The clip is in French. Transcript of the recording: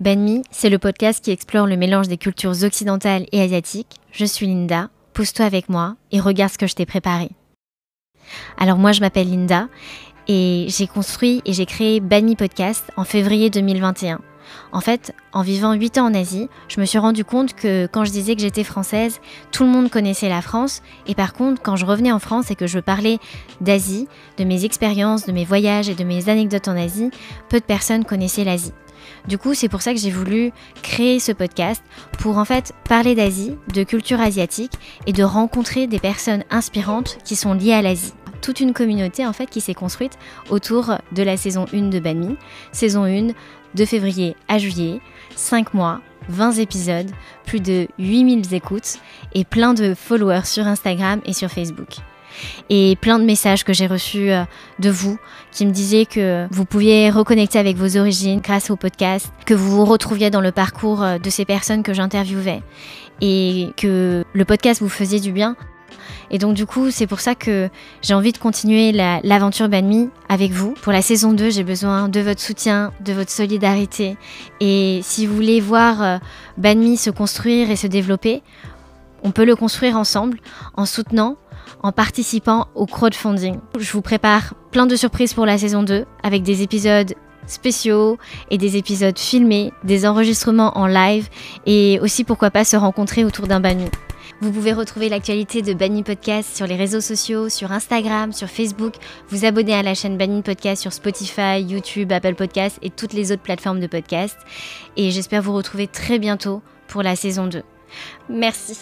Banmi, c'est le podcast qui explore le mélange des cultures occidentales et asiatiques. Je suis Linda, pose-toi avec moi et regarde ce que je t'ai préparé. Alors moi je m'appelle Linda et j'ai construit et j'ai créé Banmi Podcast en février 2021. En fait, en vivant 8 ans en Asie, je me suis rendu compte que quand je disais que j'étais française, tout le monde connaissait la France. Et par contre, quand je revenais en France et que je parlais d'Asie, de mes expériences, de mes voyages et de mes anecdotes en Asie, peu de personnes connaissaient l'Asie. Du coup, c'est pour ça que j'ai voulu créer ce podcast pour en fait parler d'Asie, de culture asiatique et de rencontrer des personnes inspirantes qui sont liées à l'Asie. Toute une communauté en fait qui s'est construite autour de la saison 1 de Banmi. Saison 1 de février à juillet, 5 mois, 20 épisodes, plus de 8000 écoutes et plein de followers sur Instagram et sur Facebook et plein de messages que j'ai reçus euh, de vous qui me disaient que vous pouviez reconnecter avec vos origines grâce au podcast, que vous vous retrouviez dans le parcours euh, de ces personnes que j'interviewais et que le podcast vous faisait du bien. Et donc du coup, c'est pour ça que j'ai envie de continuer l'aventure Banmi avec vous. Pour la saison 2, j'ai besoin de votre soutien, de votre solidarité. Et si vous voulez voir euh, Banmi se construire et se développer, on peut le construire ensemble en soutenant en participant au crowdfunding. Je vous prépare plein de surprises pour la saison 2 avec des épisodes spéciaux et des épisodes filmés, des enregistrements en live et aussi pourquoi pas se rencontrer autour d'un banni. Vous pouvez retrouver l'actualité de Banni Podcast sur les réseaux sociaux, sur Instagram, sur Facebook, vous abonner à la chaîne Banni Podcast sur Spotify, YouTube, Apple Podcast et toutes les autres plateformes de podcast. Et j'espère vous retrouver très bientôt pour la saison 2. Merci.